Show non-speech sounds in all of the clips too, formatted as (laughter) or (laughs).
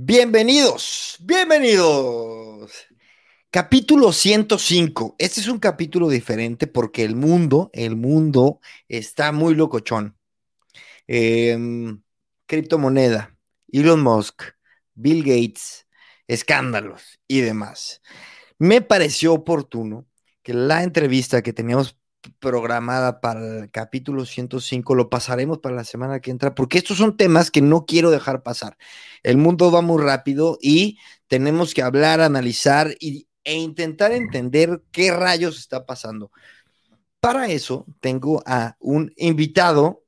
Bienvenidos, bienvenidos. Capítulo 105. Este es un capítulo diferente porque el mundo, el mundo está muy locochón. Em, criptomoneda, Elon Musk, Bill Gates, escándalos y demás. Me pareció oportuno que la entrevista que teníamos programada para el capítulo 105, lo pasaremos para la semana que entra, porque estos son temas que no quiero dejar pasar. El mundo va muy rápido y tenemos que hablar, analizar y, e intentar entender qué rayos está pasando. Para eso tengo a un invitado.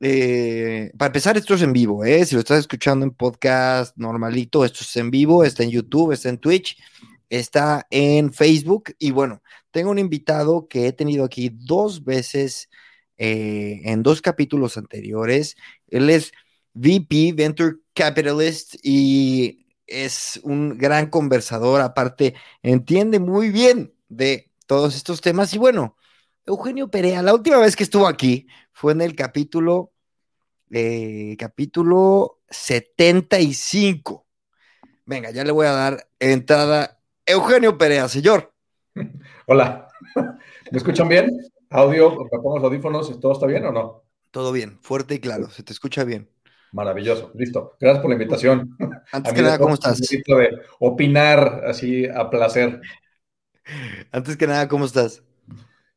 Eh, para empezar, esto es en vivo, ¿eh? si lo estás escuchando en podcast normalito, esto es en vivo, está en YouTube, está en Twitch, está en Facebook y bueno, tengo un invitado que he tenido aquí dos veces eh, en dos capítulos anteriores. Él es VP, Venture Capitalist, y es un gran conversador. Aparte, entiende muy bien de todos estos temas. Y bueno, Eugenio Perea, la última vez que estuvo aquí fue en el capítulo, eh, capítulo 75. Venga, ya le voy a dar entrada. Eugenio Perea, señor. (laughs) Hola, (laughs) ¿me escuchan bien? Audio, los audífonos, ¿todo está bien o no? Todo bien, fuerte y claro, se te escucha bien. Maravilloso, listo. Gracias por la invitación. Antes (laughs) que nada, ¿cómo estás? de opinar así a placer. Antes que nada, ¿cómo estás?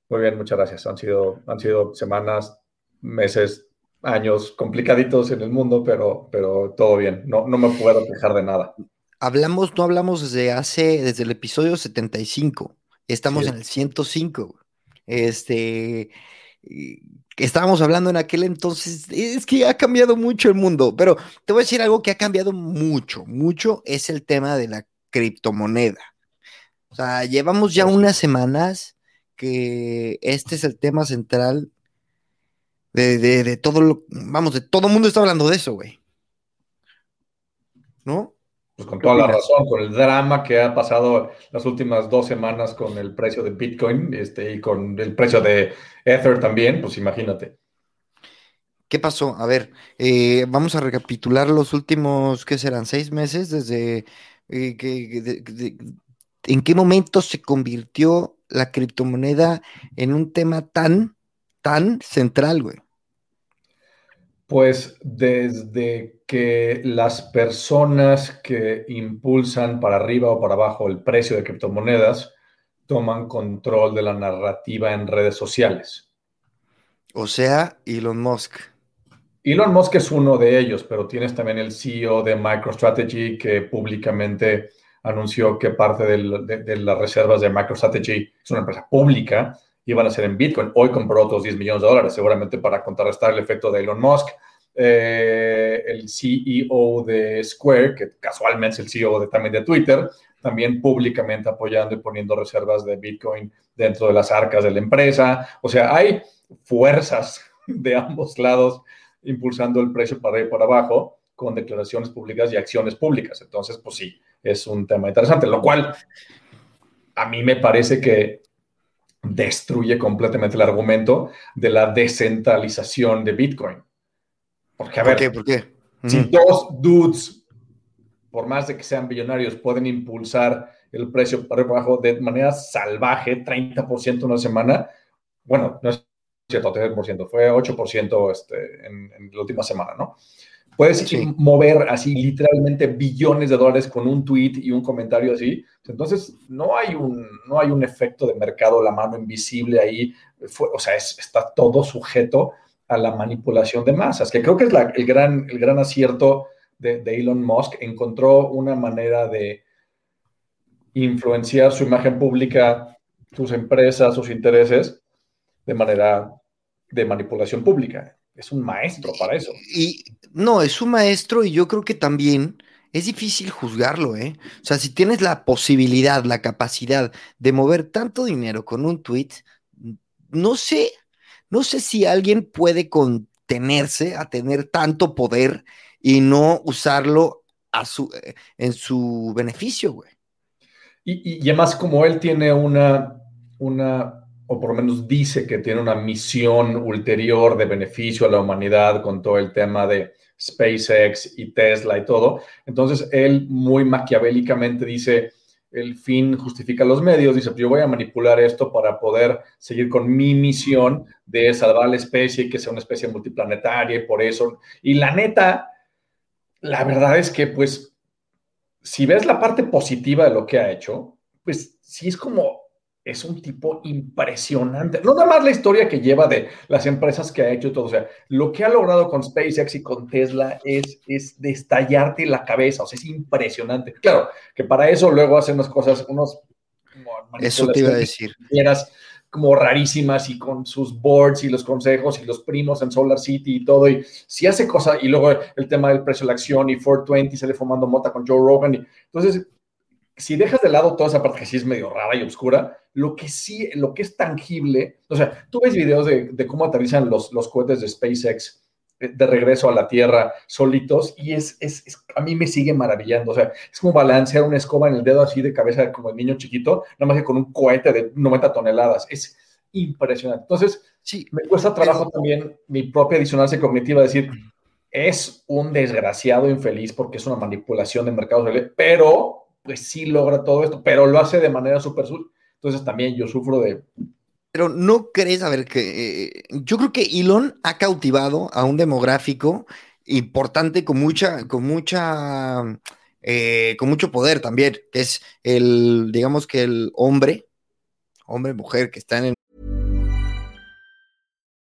Muy bien, muchas gracias. Han sido, han sido semanas, meses, años complicaditos en el mundo, pero, pero todo bien. No, no me puedo quejar de nada. Hablamos, no hablamos desde hace, desde el episodio 75. Estamos en el 105. Este, estábamos hablando en aquel entonces, es que ha cambiado mucho el mundo, pero te voy a decir algo que ha cambiado mucho, mucho es el tema de la criptomoneda. O sea, llevamos ya unas semanas que este es el tema central de, de todo lo, vamos, de todo el mundo está hablando de eso, güey. ¿No? Pues con toda la razón, con el drama que ha pasado las últimas dos semanas con el precio de Bitcoin este, y con el precio de Ether también, pues imagínate. ¿Qué pasó? A ver, eh, vamos a recapitular los últimos, ¿qué serán? Seis meses desde eh, que, en qué momento se convirtió la criptomoneda en un tema tan, tan central, güey. Pues desde que las personas que impulsan para arriba o para abajo el precio de criptomonedas toman control de la narrativa en redes sociales. O sea, Elon Musk. Elon Musk es uno de ellos, pero tienes también el CEO de MicroStrategy que públicamente anunció que parte de, las reservas de MicroStrategy es una empresa pública iban a ser en Bitcoin. Hoy compró otros 10 millones de dólares, seguramente para contrarrestar el efecto de Elon Musk. Eh, el CEO de Square, que casualmente es el CEO de, también de Twitter, también públicamente apoyando y poniendo reservas de Bitcoin dentro de las arcas de la empresa. O sea, hay fuerzas de ambos lados impulsando el precio para ir por abajo con declaraciones públicas y acciones públicas. Entonces, pues sí, es un tema interesante, lo cual a mí me parece que destruye completamente el argumento de la descentralización de Bitcoin. Porque, a ver, qué? ¿Por qué? si dos dudes, por más de que sean billonarios, pueden impulsar el precio para abajo de manera salvaje, 30% una semana, bueno, no es cierto, 30%, fue 8% este, en, en, la última semana, ¿no? Puedes mover así literalmente billones de dólares con un tweet y un comentario así. Entonces, no hay un, no hay un efecto de mercado, la mano invisible ahí. o sea, está todo sujeto a la manipulación de masas, que creo que es el, gran, el gran acierto de, de Elon Musk. Encontró una manera de influenciar su imagen pública, sus empresas, sus intereses, de manera de manipulación pública es un maestro para eso. Y no, es un maestro y yo creo que también es difícil juzgarlo, ¿eh? O sea, si tienes la posibilidad, la capacidad de mover tanto dinero con un tweet, no sé, no sé si alguien puede contenerse a tener tanto poder y no usarlo a su, eh, en su beneficio, güey. Y, y, además, como él tiene una, una o por lo menos dice que tiene una misión ulterior de beneficio a la humanidad con todo el tema de SpaceX y Tesla y todo. Entonces, él muy maquiavélicamente dice, el fin justifica los medios, dice, yo voy a manipular esto para poder seguir con mi misión de salvar la especie y que sea una especie multiplanetaria y por eso. Y la neta, la verdad es que, pues, si ves la parte positiva de lo que ha hecho, pues sí es como es un tipo impresionante. No nada más la historia que lleva de las empresas que ha hecho todo. O sea, lo que ha logrado con SpaceX y con Tesla es, es de estallarte la cabeza. O sea, es impresionante. Claro, que para eso luego hacen unas cosas, unos... Eso te iba a decir. Como rarísimas y con sus boards y los consejos y los primos en Solar City y todo. Y si hace cosas, y luego el tema del precio de la acción y 420 sale fumando mota con Joe Rogan. Y, entonces, si dejas de lado toda esa parte que sí es medio rara y oscura, lo que sí, lo que es tangible, o sea, tú ves videos de, cómo aterrizan los, los, cohetes de SpaceX eh, de regreso a la Tierra solitos y es, es, a mí me sigue maravillando, o sea, es como balancear una escoba en el dedo así de cabeza como el niño chiquito, nada más que con un cohete de 90 toneladas, es impresionante. Entonces, sí, me cuesta trabajo también mi propia disonancia cognitiva decir, es un desgraciado infeliz porque es una manipulación de mercados, pero pues sí logra todo esto, pero lo hace de manera súper Entonces también yo sufro de... Pero no crees, a ver, que eh, yo creo que Elon ha cautivado a un demográfico importante con mucha, con mucha, eh, con mucho poder también, que es el, digamos que el hombre, hombre, mujer que está en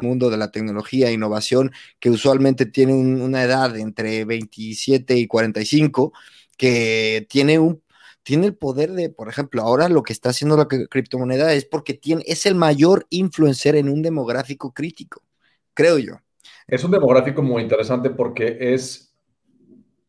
Mundo de la tecnología e innovación que usualmente tiene una edad entre 27 y 45 que tiene un tiene el poder de, por ejemplo, ahora lo que está haciendo la criptomoneda es porque tiene, es el mayor influencer en un demográfico crítico, creo yo. Es un demográfico muy interesante porque es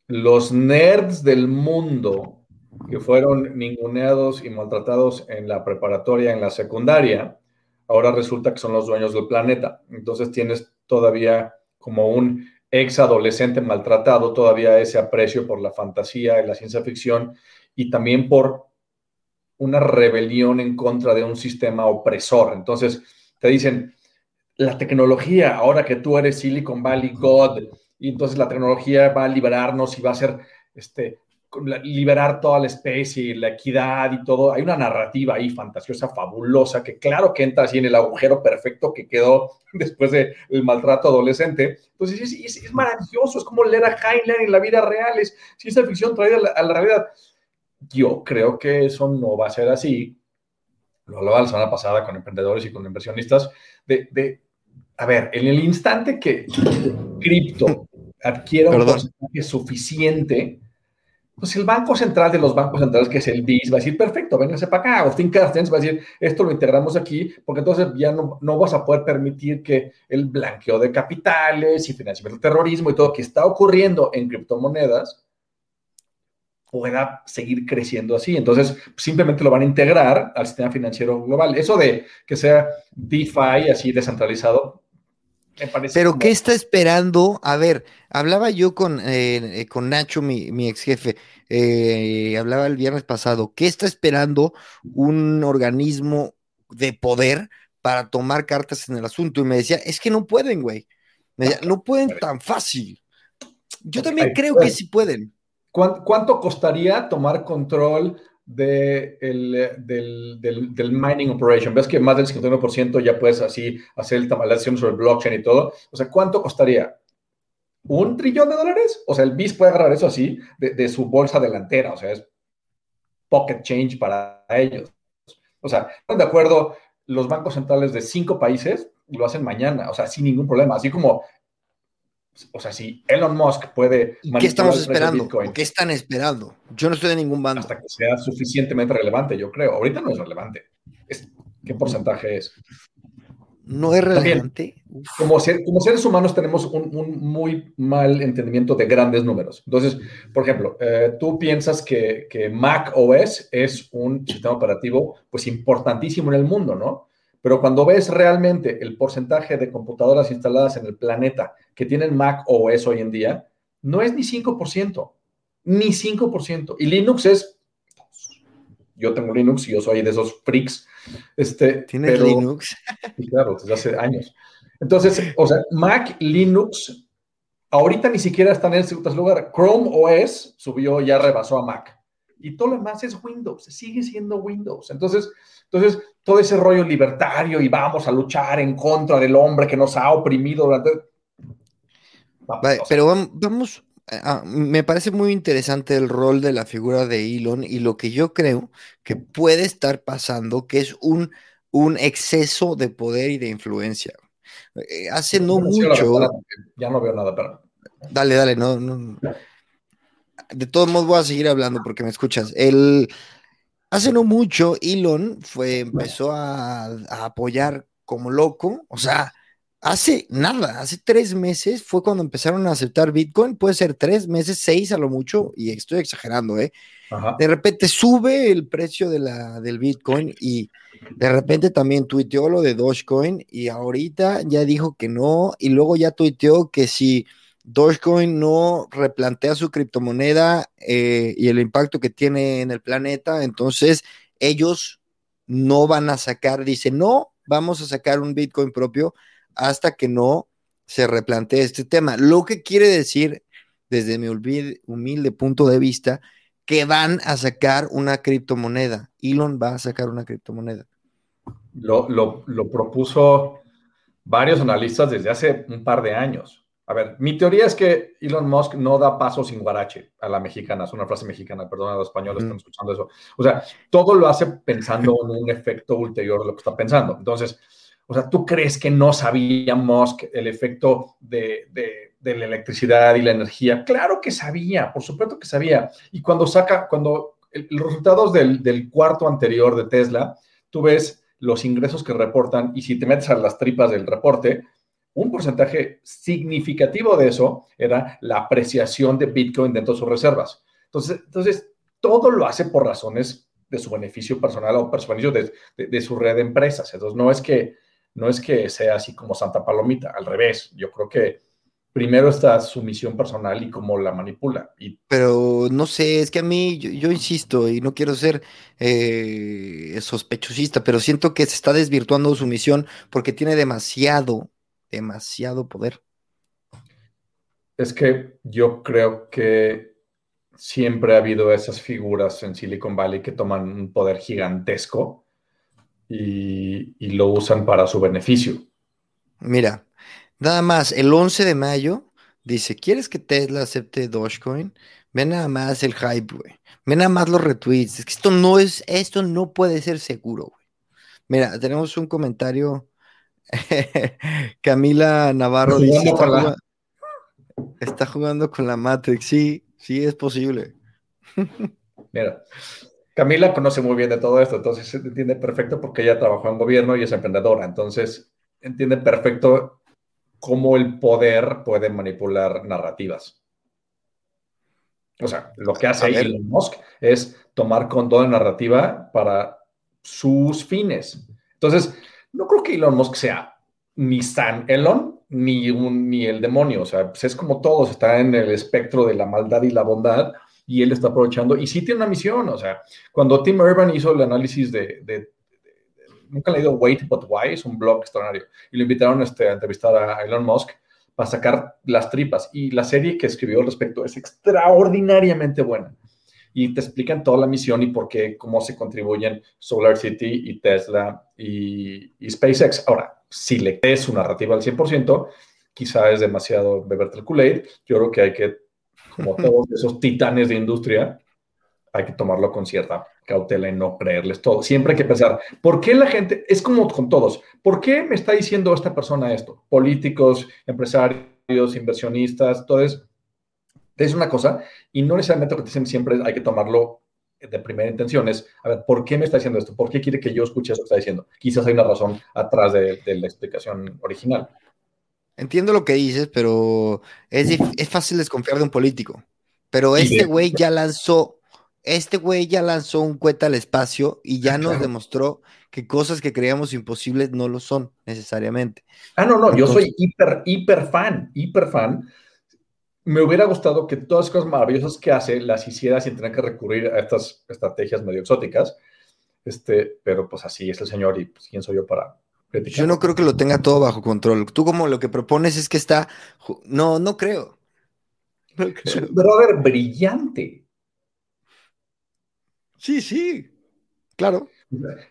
los nerds del mundo que fueron ninguneados y maltratados en la preparatoria, en la secundaria, ahora resulta que son los dueños del planeta. Entonces tienes todavía como un ex adolescente maltratado, todavía ese aprecio por la fantasía y la ciencia ficción y también por una rebelión en contra de un sistema opresor. Entonces te dicen, la tecnología, ahora que tú eres Silicon Valley God, y entonces la tecnología va a liberarnos y va a ser este, liberar toda la especie, la equidad y todo. Hay una narrativa ahí fantasiosa, fabulosa, que claro que entra así en el agujero perfecto que quedó (laughs) después del maltrato adolescente. Entonces es, maravilloso, es como leer a Heinlein en la vida real, es ciencia ficción traída a la, realidad. Yo creo que eso no va a ser así. Lo hablaba la semana pasada con emprendedores y con inversionistas, de, de a ver, en el instante que (laughs) cripto adquiera un porcentaje suficiente, pues el Banco Central de los bancos centrales, que es el BIS, va a decir, perfecto, véngase para acá. Austin Carstens va a decir, esto lo integramos aquí, porque entonces ya no, no vas a poder permitir que el blanqueo de capitales y financiamiento del terrorismo y todo que está ocurriendo en criptomonedas pueda seguir creciendo así. Entonces, simplemente lo van a integrar al sistema financiero global. Eso de que sea DeFi así descentralizado, pero ¿qué está esperando? A ver, hablaba yo con, eh, eh, con Nacho, mi, ex jefe, eh, hablaba el viernes pasado, ¿qué está esperando un organismo de poder para tomar cartas en el asunto? Y me decía, es que no pueden, güey. no pueden tan fácil. Yo también creo que sí pueden. ¿Cuánto costaría tomar control de del, del, mining operation. Ves que más del 51% ya puedes así hacer el tamalación sobre el blockchain y todo. O sea, ¿cuánto costaría? ¿Un trillón de dólares? O sea, el BIS puede agarrar eso así de, su bolsa delantera. O sea, es pocket change para ellos. O sea, de acuerdo los bancos centrales de cinco países lo hacen mañana, o sea, sin ningún problema. Así como o sea, si Elon Musk puede... ¿Qué estamos esperando? ¿Qué están esperando? Yo no estoy de ningún bando. Hasta que sea suficientemente relevante, yo creo. Ahorita no es relevante. ¿Qué porcentaje es? No es relevante. como, como, seres humanos tenemos un, muy mal entendimiento de grandes números. Entonces, por ejemplo, eh, tú piensas que, que Mac OS es un sistema operativo pues importantísimo en el mundo, ¿no? Pero cuando ves realmente el porcentaje de computadoras instaladas en el planeta que tienen Mac OS hoy en día, no es ni 5%, ni 5%. Y Linux es, yo tengo Linux y yo soy de esos freaks. Este, ¿Tienes Linux? claro, desde hace años. Entonces, o sea, Mac, Linux, ahorita ni siquiera están en ese lugar. Chrome OS subió, ya rebasó a Mac. Y todo lo demás es Windows, sigue siendo Windows. Entonces, entonces, todo ese rollo libertario y vamos a luchar en contra del hombre que nos ha oprimido durante... pero vamos, me parece muy interesante el rol de la figura de Elon y lo que yo creo que puede estar pasando, que es un, un exceso de poder y de influencia. Eh, hace no mucho... Ya no veo nada, pero... Dale, dale, no, no. De todos modos voy a seguir hablando porque me escuchas. El, Hace no mucho, Elon fue, empezó a, apoyar como loco, o sea, hace nada, hace tres meses fue cuando empezaron a aceptar Bitcoin, puede ser tres meses, seis a lo mucho, y estoy exagerando, ¿eh? De repente sube el precio de la, del Bitcoin y de repente también tuiteó lo de Dogecoin y ahorita ya dijo que no, y luego ya tuiteó que si Dogecoin no replantea su criptomoneda eh, y el impacto que tiene en el planeta, entonces ellos no van a sacar, dice, no, vamos a sacar un Bitcoin propio hasta que no se replantee este tema. Lo que quiere decir, desde mi humilde punto de vista, que van a sacar una criptomoneda. Elon va a sacar una criptomoneda. Lo, lo propuso varios analistas desde hace un par de años. A ver, mi teoría es que Elon Musk no da paso sin guarache a la mexicana, es una frase mexicana, perdón a los españoles están escuchando eso. O sea, todo lo hace pensando en un efecto ulterior de lo que está pensando. Entonces, o sea, ¿tú crees que no sabía Musk el efecto de, de, la electricidad y la energía? Claro que sabía, por supuesto que sabía. Y cuando saca, cuando los resultados del, del cuarto anterior de Tesla, tú ves los ingresos que reportan y si te metes a las tripas del reporte, un porcentaje significativo de eso era la apreciación de Bitcoin dentro de sus reservas. Entonces, entonces todo lo hace por razones de su beneficio personal o beneficio de, de, su red de empresas. Entonces, no es, que, no es que sea así como Santa Palomita, al revés. Yo creo que primero está su misión personal y cómo la manipula. Pero no sé, es que a mí, yo, insisto, y no quiero ser eh, sospechosista, pero siento que se está desvirtuando su misión porque tiene demasiado demasiado poder. Es que yo creo que siempre ha habido esas figuras en Silicon Valley que toman un poder gigantesco y, lo usan para su beneficio. Mira, nada más, el 11 de mayo dice, ¿quieres que Tesla acepte Dogecoin? Ve nada más el hype, güey. Ve nada más los retweets. Es que esto no es, esto no puede ser seguro, güey. Mira, tenemos un comentario (laughs) Camila Navarro dice, está, jugando, con la Matrix. Sí, sí es posible. (laughs) Mira, Camila conoce muy bien de todo esto, entonces entiende perfecto porque ella trabajó en gobierno y es emprendedora, entonces entiende perfecto cómo el poder puede manipular narrativas. O sea, lo que hace Elon Musk es tomar control de narrativa para sus fines. Entonces, no creo que Elon Musk sea ni San Elon ni, un, ni el demonio. O sea, pues es como todos, está en el espectro de la maldad y la bondad y él está aprovechando y sí tiene una misión. O sea, cuando Tim Urban hizo el análisis de, nunca he leído Wait But Why, es un blog extraordinario, y lo invitaron este, a entrevistar a Elon Musk para sacar las tripas. Y la serie que escribió al respecto es extraordinariamente buena y te explican toda la misión y por qué, cómo se contribuyen Solar City y Tesla y, SpaceX. Ahora, si le crees su narrativa al 100%, quizá es demasiado beberte el Kool-Aid. Yo creo que hay que, como (laughs) todos esos titanes de industria, hay que tomarlo con cierta cautela y no creerles todo. Siempre hay que pensar, ¿por qué la gente, es como con todos, ¿por qué me está diciendo esta persona esto? Políticos, empresarios, inversionistas, entonces, es una cosa, y no necesariamente lo que te dicen siempre hay que tomarlo de primera intención, es, a ver, ¿por qué me está diciendo esto? ¿Por qué quiere que yo escuche eso que está diciendo? Quizás hay una razón atrás de, la explicación original. Entiendo lo que dices, pero es, es fácil desconfiar de un político. Pero este güey ya lanzó, este güey ya lanzó un cueta al espacio y ya nos demostró que cosas que creíamos imposibles no lo son necesariamente. Ah, no, no, yo soy hiper, hiper fan, hiper fan. Me hubiera gustado que todas las cosas maravillosas que hace las hiciera sin tener que recurrir a estas estrategias medio exóticas. Este, pero pues así es el señor y pues quién soy yo para criticar. Yo no creo que lo tenga todo bajo control. Tú como lo que propones es que está, no, no creo. No creo. Es un brother brillante. Sí, sí, claro.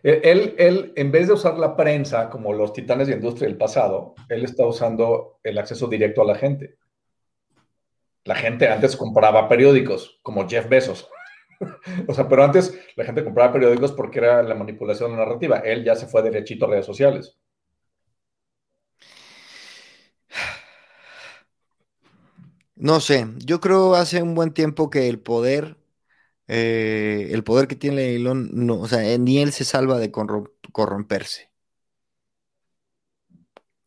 Él, él, en vez de usar la prensa como los titanes de industria del pasado, él está usando el acceso directo a la gente. La gente antes compraba periódicos, como Jeff Bezos. (laughs) o sea, pero antes la gente compraba periódicos porque era la manipulación narrativa. Él ya se fue derechito a redes sociales. No sé, yo creo hace un buen tiempo que el poder eh, el poder que tiene Elon, no, o sea, ni él se salva de corromperse.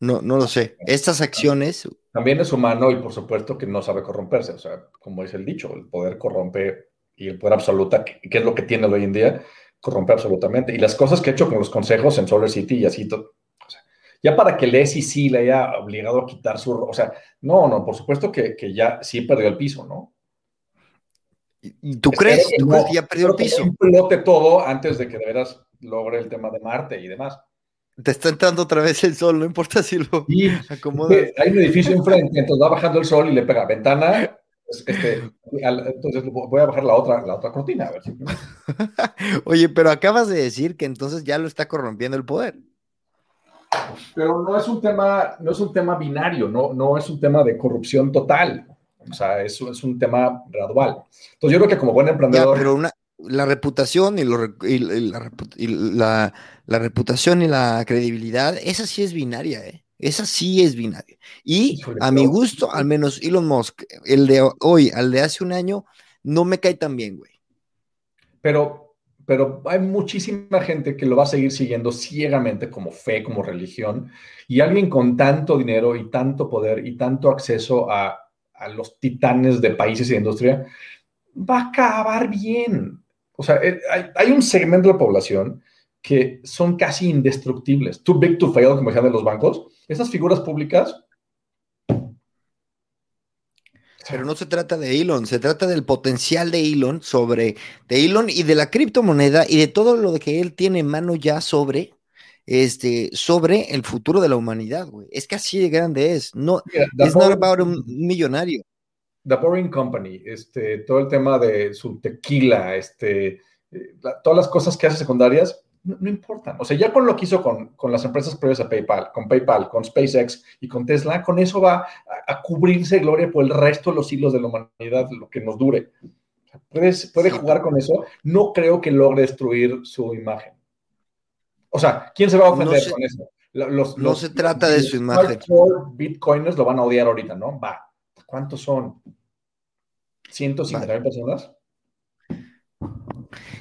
No, no lo sé. Estas acciones. También es humano y por supuesto que no sabe corromperse. O sea, como dice el dicho, el poder corrompe y el poder absoluta, que, es lo que tiene hoy en día, corrompe absolutamente. Y las cosas que ha hecho con los consejos en Solar City y así, o sea, ya para que el SEC le haya obligado a quitar su. O sea, no, no, por supuesto que, que ya sí perdió el piso, ¿no? ¿Y tú crees? ¿Tú crees que ya perdió el piso? Un pilote todo antes de que de veras logre el tema de Marte y demás. Te está entrando otra vez el sol, no importa si lo sí, acomodas. Hay un edificio enfrente, entonces va bajando el sol y le pega ventana. Pues, este, entonces voy a bajar la otra, la otra cortina, a ver si... (laughs) Oye, pero acabas de decir que entonces ya lo está corrompiendo el poder. Pero no es un tema, no es un tema binario, no, no es un tema de corrupción total. O sea, eso es un tema gradual. Entonces yo creo que como buen emprendedor... pero la reputación y, la, reputación y la credibilidad, esa sí es binaria, ¿eh? Esa sí es binaria. Y a mi gusto, al menos Elon Musk, el de hoy, al de hace un año, no me cae tan bien, güey. Pero, pero hay muchísima gente que lo va a seguir siguiendo ciegamente como fe, como religión. Y alguien con tanto dinero y tanto poder y tanto acceso a a los titanes de países y de industria, va a acabar bien. O sea, eh, hay, un segmento de la población que son casi indestructibles. Too big to fail, como decían de los bancos. Esas figuras públicas. Pero no se trata de Elon, se trata del potencial de Elon sobre, de Elon y de la criptomoneda y de todo lo que él tiene en mano ya sobre este, sobre el futuro de la humanidad, güey. Es que así de grande es. No, es not about un millonario. The Boring Company, este, todo el tema de su tequila, este, eh, todas las cosas que hace secundarias, no, importan. O sea, ya con lo que hizo con, las empresas previas a PayPal, con PayPal, con SpaceX y con Tesla, con eso va a, cubrirse gloria por el resto de los siglos de la humanidad, lo que nos dure. Puede, puede jugar con eso. No creo que logre destruir su imagen. O sea, ¿quién se va a ofender con eso? no se trata de su imagen. Bitcoiners lo van a odiar ahorita, ¿no? Va. ¿Cuántos son? ¿150 mil personas?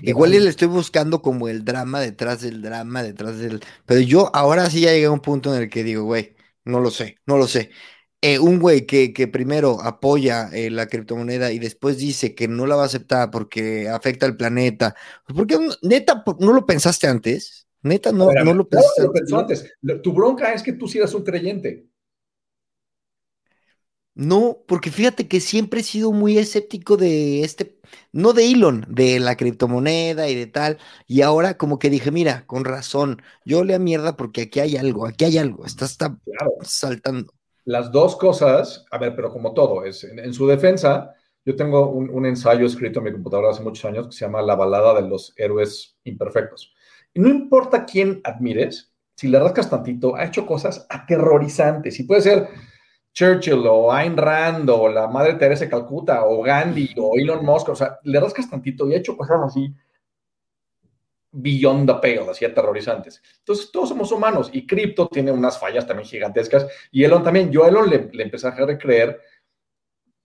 Igual le estoy buscando como el drama detrás del drama, detrás del... Pero yo ahora sí ya llegué a un punto en el que digo, güey, no lo sé, no lo sé. Eh, un güey que, primero apoya eh, la criptomoneda y después dice que no la va a aceptar porque afecta al planeta. ¿Por qué neta no lo pensaste antes? Neta, no, no lo pensó antes. Tu bronca es que tú sí eras un creyente. No, porque fíjate que siempre he sido muy escéptico de este, no de Elon, de la criptomoneda y de tal. Y ahora como que dije, mira, con razón, yo le a mierda porque aquí hay algo, aquí hay algo, está, está saltando. Las dos cosas, a ver, pero como todo, es en, su defensa, yo tengo un, un, ensayo escrito en mi computadora hace muchos años que se llama La balada de los héroes imperfectos. Y no importa quién admires, si le rascas tantito, ha hecho cosas aterrorizantes. Y puede ser Churchill o Ayn Rand o la Madre Teresa de Calcuta o Gandhi o Elon Musk. O sea, le rascas tantito y ha hecho cosas así beyond the pale, así aterrorizantes. Entonces, todos somos humanos y cripto tiene unas fallas también gigantescas. Y Elon también, yo a Elon le, le a dejar de creer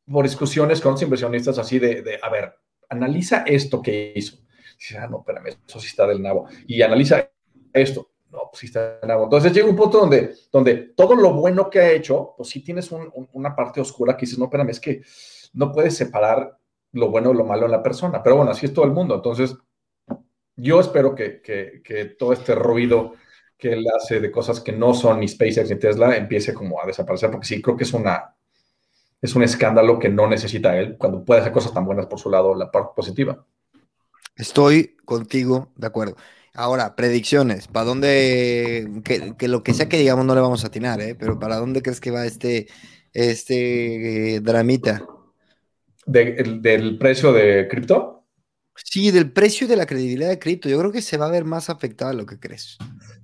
por discusiones con los inversionistas así de, de, a ver, analiza esto que hizo. dice, ah, no, espérame, eso sí está del nabo. Y analiza esto. No, pues sí está nabo. Entonces llega un punto donde, donde todo lo bueno que ha hecho, pues sí tienes un, un, una parte oscura que dices, no, espérame, es que no puedes separar lo bueno o lo malo en la persona. Pero bueno, así es todo el mundo. Entonces, yo espero que, que, que todo este ruido que él hace de cosas que no son ni SpaceX ni Tesla empiece como a desaparecer, porque sí, creo que es una, es un escándalo que no necesita él cuando puede hacer cosas tan buenas por su lado, la parte positiva. Estoy contigo de acuerdo. Ahora, predicciones, ¿para dónde, que, que, lo que sea que digamos no le vamos a atinar, ¿eh? pero ¿para dónde crees que va este, este eh, dramita? ¿De, el, ¿Del precio de cripto? Sí, del precio y de la credibilidad de cripto. Yo creo que se va a ver más afectado de lo que crees.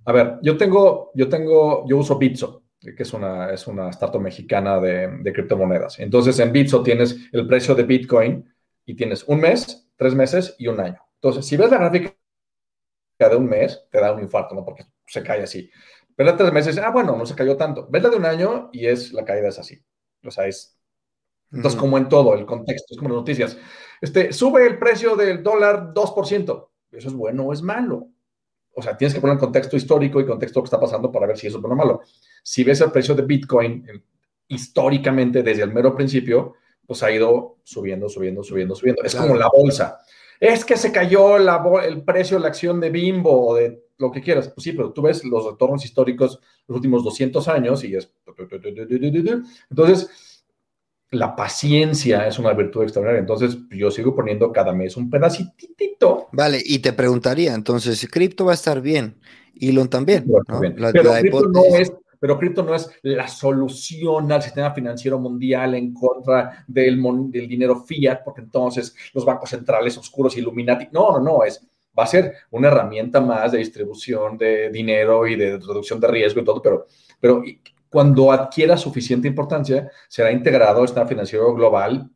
A ver, yo tengo, yo tengo, yo uso Bitso que es una, es una startup mexicana de, de, criptomonedas. Entonces, en Bitso tienes el precio de Bitcoin y tienes un mes, tres meses y un año. Entonces, si ves la gráfica de un mes, te da un infarto, ¿no? Porque se cae así. Ves la de tres meses, ah, bueno, no se cayó tanto. Ves la de un año y es la caída es así. O sea, es... Entonces, mm. como en todo, el contexto, es como las noticias. Este, sube el precio del dólar 2%. ¿Eso es bueno o es malo? O sea, tienes que poner el contexto histórico y contexto que está pasando para ver si eso es bueno o malo si ves el precio de Bitcoin históricamente desde el mero principio, pues ha ido subiendo, subiendo, subiendo, subiendo. Es claro. como la bolsa. Es que se cayó la, el precio de la acción de Bimbo o de lo que quieras. Pues sí, pero tú ves los retornos históricos los últimos 200 años y es... Entonces, la paciencia es una virtud extraordinaria. Entonces, yo sigo poniendo cada mes un pedacitito. Vale, y te preguntaría, entonces, cripto va a estar bien. Elon también. ¿no? La, pero la cripto no es pero cripto no es la solución al sistema financiero mundial en contra del, del, dinero fiat, porque entonces los bancos centrales oscuros, Illuminati, no, no, no, es, va a ser una herramienta más de distribución de dinero y de reducción de riesgo y todo, pero, pero cuando adquiera suficiente importancia, será integrado al sistema financiero global,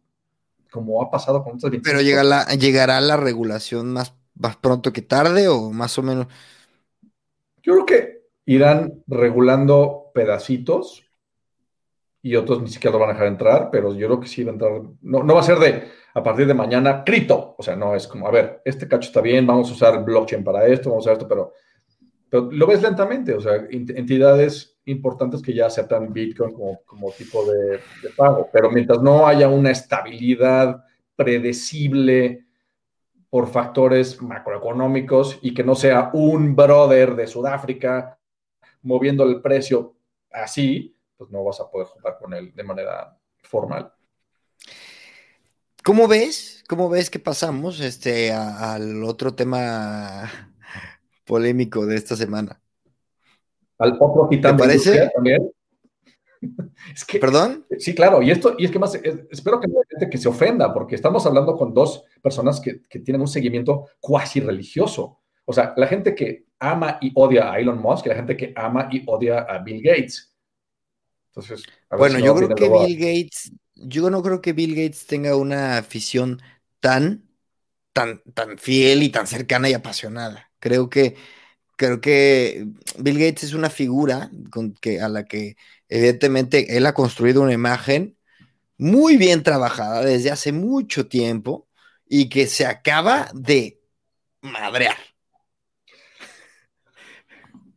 como ha pasado con otras Pero llegará la, llegará la regulación más, más pronto que tarde o más o menos. Yo creo que irán regulando pedacitos y otros ni siquiera lo van a dejar entrar, pero yo creo que sí va a entrar. No, no va a ser de a partir de mañana cripto. O sea, no es como, a ver, este cacho está bien, vamos a usar blockchain para esto, vamos a usar esto, pero, pero lo ves lentamente. O sea, entidades importantes que ya aceptan Bitcoin como, como tipo de, de pago, pero mientras no haya una estabilidad predecible por factores macroeconómicos y que no sea un brother de Sudáfrica moviendo el precio así, pues no vas a poder jugar con él de manera formal. ¿Cómo ves? ¿Cómo ves que pasamos este, a, al otro tema polémico de esta semana? Al otro ¿Te parece? también. (laughs) Es que, ¿Perdón? Sí, claro, y esto, y es que más, es, espero que no haya gente que se ofenda, porque estamos hablando con dos personas que, que tienen un seguimiento cuasi religioso. O sea, la gente que ama y odia a Elon Musk y la gente que ama y odia a Bill Gates. Entonces, bueno, si no yo creo que Bill Gates, yo no creo que Bill Gates tenga una afición tan, tan, tan fiel y tan cercana y apasionada. Creo que, creo que Bill Gates es una figura con que, a la que evidentemente él ha construido una imagen muy bien trabajada desde hace mucho tiempo y que se acaba de madrear.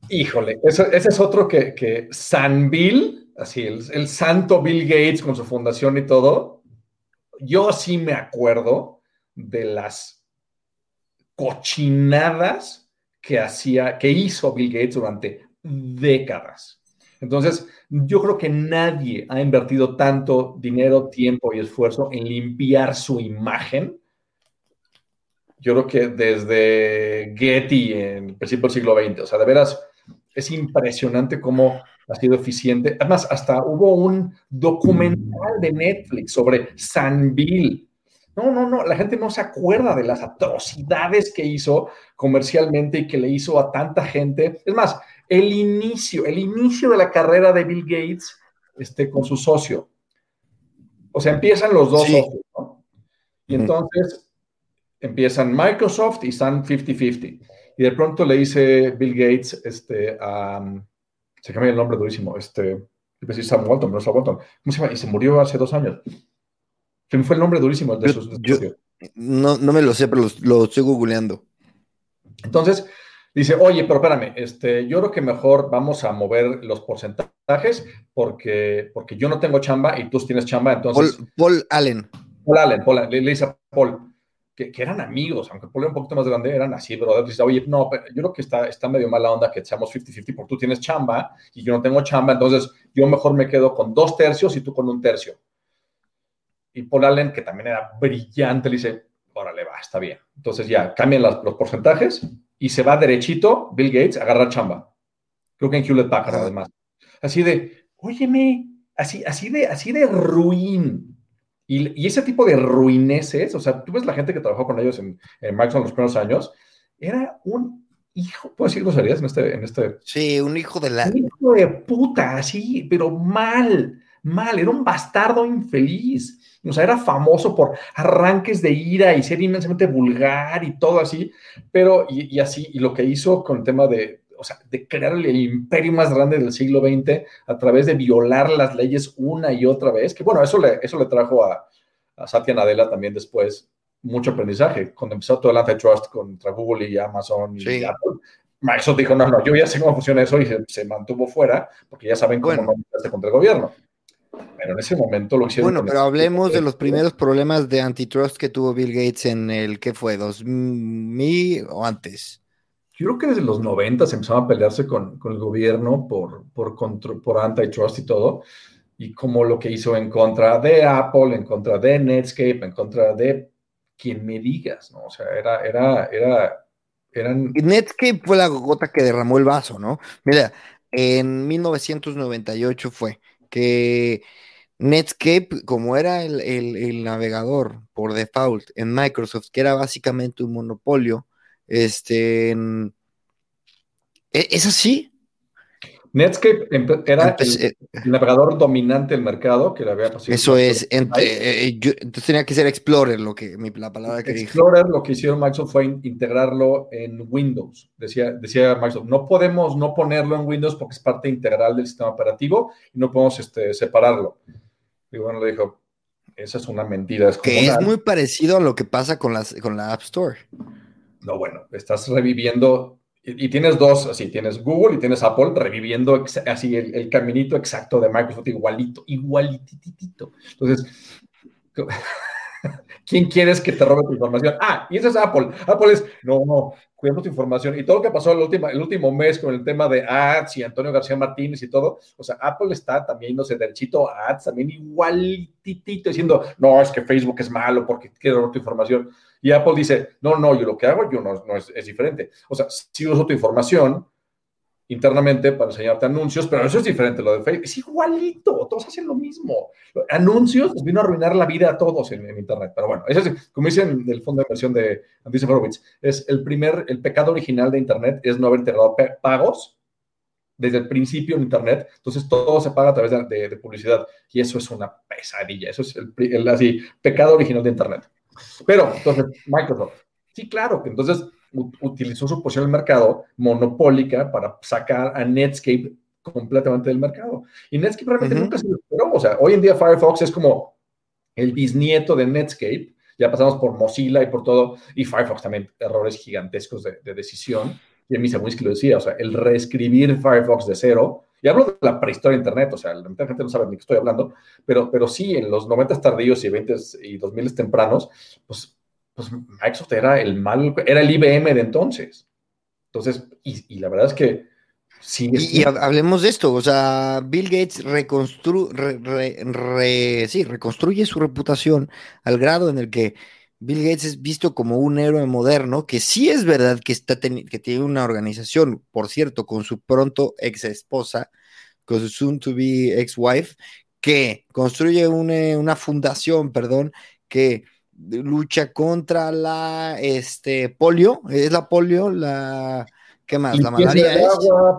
Híjole, ese, es otro que, que San Bill, así, el, el, santo Bill Gates con su fundación y todo, yo sí me acuerdo de las cochinadas que hacía, que hizo Bill Gates durante décadas. Entonces, yo creo que nadie ha invertido tanto dinero, tiempo y esfuerzo en limpiar su imagen yo creo que desde Getty en el principio del siglo XX, o sea, de veras, es impresionante cómo ha sido eficiente. Además, hasta hubo un documental de Netflix sobre San Bill. No, no, no, la gente no se acuerda de las atrocidades que hizo comercialmente y que le hizo a tanta gente. Es más, el inicio, el inicio de la carrera de Bill Gates este, con su socio. O sea, empiezan los dos sí. socios, ¿no? Y entonces empiezan Microsoft y están 50-50. Y de pronto le dice Bill Gates, este, a, se cambia el nombre durísimo, este, decir Sam Walton, no Sam Walton, ¿cómo se llama? Y se murió hace dos años. Se me fue el nombre durísimo de sus no, no me lo sé, pero lo, lo, estoy googleando. Entonces, dice, oye, pero espérame, este, yo creo que mejor vamos a mover los porcentajes porque, porque yo no tengo chamba y tú tienes chamba, entonces... Paul, Allen. Paul Allen, Paul, le, le, dice a Paul, que, que, eran amigos, aunque Paul era un poquito más grande, eran así, brother. Dice, oye, no, pero yo creo que está, está medio mala onda que seamos 50-50 porque tú tienes chamba y yo no tengo chamba, entonces yo mejor me quedo con dos tercios y tú con un tercio. Y Paul Allen, que también era brillante, le dice, órale, va, está bien. Entonces ya cambian las, los porcentajes y se va derechito Bill Gates a agarrar chamba. Creo que en Hewlett Packard, además. Así de, óyeme, así, así, de, así de ruin. Y, y, ese tipo de ruineses, o sea, tú ves la gente que trabajó con ellos en, en Microsoft en los primeros años, era un hijo, ¿puedo decir groserías en este, en este? Sí, un hijo de la... Un hijo de puta, así, pero mal, mal, era un bastardo infeliz. O sea, era famoso por arranques de ira y ser inmensamente vulgar y todo así, pero y, y así, y lo que hizo con el tema de, o sea, de crear el imperio más grande del siglo XX a través de violar las leyes una y otra vez, que bueno, eso le, eso le trajo a, a Satya Nadella también después mucho aprendizaje. Cuando empezó todo el antitrust contra Google y Amazon y sí. Apple, Microsoft dijo, no, no, yo ya sé cómo funciona eso y se, se mantuvo fuera, porque ya saben cómo bueno. no contra el gobierno. Pero en ese momento lo hicieron. Bueno, pero hablemos de los primeros problemas de antitrust que tuvo Bill Gates en el, ¿qué fue? ¿2000 o antes? Yo creo que desde los 90 se empezaron a pelearse con, con el gobierno por, por, por, por antitrust y todo, y como lo que hizo en contra de Apple, en contra de Netscape, en contra de quien me digas, ¿no? O sea, era, era, era, eran... Netscape fue la gota que derramó el vaso, ¿no? Mira, en 1998 fue que Netscape, como era el, el, el navegador por default en Microsoft, que era básicamente un monopolio, este, en... ¿es así? Netscape era el, el, navegador dominante del mercado que le había pasado. Eso es, eh, yo, entonces tenía que ser Explorer, lo que, la palabra que Explorer, dije. lo que hicieron Microsoft fue integrarlo en Windows. Decía, decía Microsoft, no podemos no ponerlo en Windows porque es parte integral del sistema operativo y no podemos este, separarlo. Y bueno, le dijo, esa es una mentira. Es que es muy parecido a lo que pasa con, las, con la App Store. No, bueno, estás reviviendo y, y, tienes dos, así, tienes Google y tienes Apple reviviendo así el, el caminito exacto de Microsoft, igualito, igualititito. Entonces, (laughs) ¿quién quieres que te robe tu información? Ah, y ese es Apple. Apple es, no, no, cuidemos tu información. Y todo lo que pasó el último, el último mes con el tema de ads y Antonio García Martínez y todo, o sea, Apple está también, no sé, derechito a ads, también igualititito, diciendo, no, es que Facebook es malo porque quiero robar tu información. Y Apple dice, no, no, yo lo que hago yo no, no es, es, diferente. O sea, si uso tu información internamente para enseñarte anuncios, pero eso es diferente. Lo de Facebook es igualito, todos hacen lo mismo. Anuncios nos vino a arruinar la vida a todos en, en Internet. Pero bueno, como dicen del fondo de inversión de Andreessen Horowitz, es el primer, el pecado original de Internet es no haber integrado pagos desde el principio en Internet, entonces todo se paga a través de, de, de publicidad y eso es una pesadilla, eso es el, el así, pecado original de Internet. Pero, entonces, Microsoft, sí, claro, que entonces utilizó su posición en el mercado monopólica para sacar a Netscape completamente del mercado. Y Netscape realmente uh -huh. nunca se lo esperó. O sea, hoy en día Firefox es como el bisnieto de Netscape. Ya pasamos por Mozilla y por todo. Y Firefox también, errores gigantescos de, de decisión. Y a mí Samuelsky lo decía, o sea, el reescribir Firefox de cero. Y hablo de la prehistoria de Internet, o sea, la mitad de gente no sabe ni qué estoy hablando, pero, pero sí, en los 90 tardíos y 20 y 2000 tempranos, pues, pues Microsoft era el mal, era el IBM de entonces. Entonces, y, y la verdad es que sí. Y, y, hablemos de esto, o sea, Bill Gates reconstru re, re, re, sí, reconstruye su reputación al grado en el que Bill Gates es visto como un héroe moderno, que sí es verdad que, está que tiene una organización, por cierto, con su pronto ex esposa, con su soon to be ex wife, que construye una, una fundación, perdón, que lucha contra la este, polio, es la polio, la... ¿Qué más? La malaria es.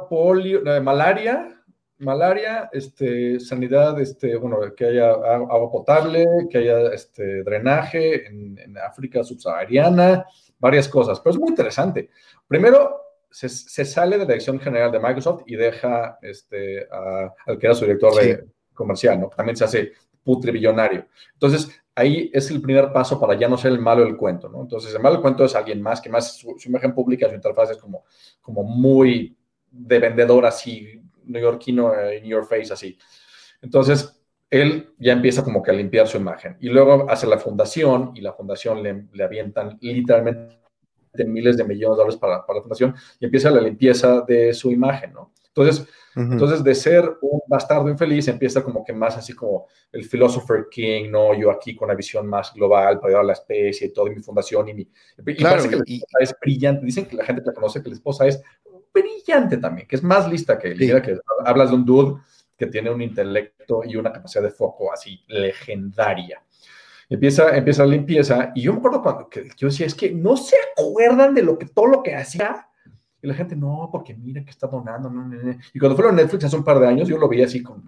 Polio, la malaria, malaria, este, sanidad, este, bueno, que haya agua potable, que haya este, drenaje en, en África subsahariana, varias cosas, pero es muy interesante. Primero, se, sale de la dirección general de Microsoft y deja este, al que era su director de comercial, ¿no? También se hace billonario. Entonces, ahí es el primer paso para ya no ser el malo del cuento, ¿no? Entonces, el malo del cuento es alguien más que más su, imagen pública, su interfaz es como, como muy de vendedor así, neoyorquino, eh, in your face, así. Entonces, él ya empieza como que a limpiar su imagen. Y luego hace la fundación y la fundación le, le avientan literalmente miles de millones de dólares para, para, la fundación y empieza la limpieza de su imagen, ¿no? Entonces, entonces, de ser un bastardo infeliz, empieza como que más así como el philosopher king, ¿no? Yo aquí con una visión más global para ayudar a la especie y todo, mi fundación y mi... Y parece que la esposa es brillante. Dicen que la gente que la conoce que la esposa es brillante también, que es más lista que él. que hablas de un dude que tiene un intelecto y una capacidad de foco así legendaria. Empieza, empieza la limpieza y yo me acuerdo cuando que, yo decía, es que no se acuerdan de lo que, todo lo que hacía y la gente, no, porque mira que está donando. Y cuando fueron a Netflix hace un par de años, yo lo veía así como,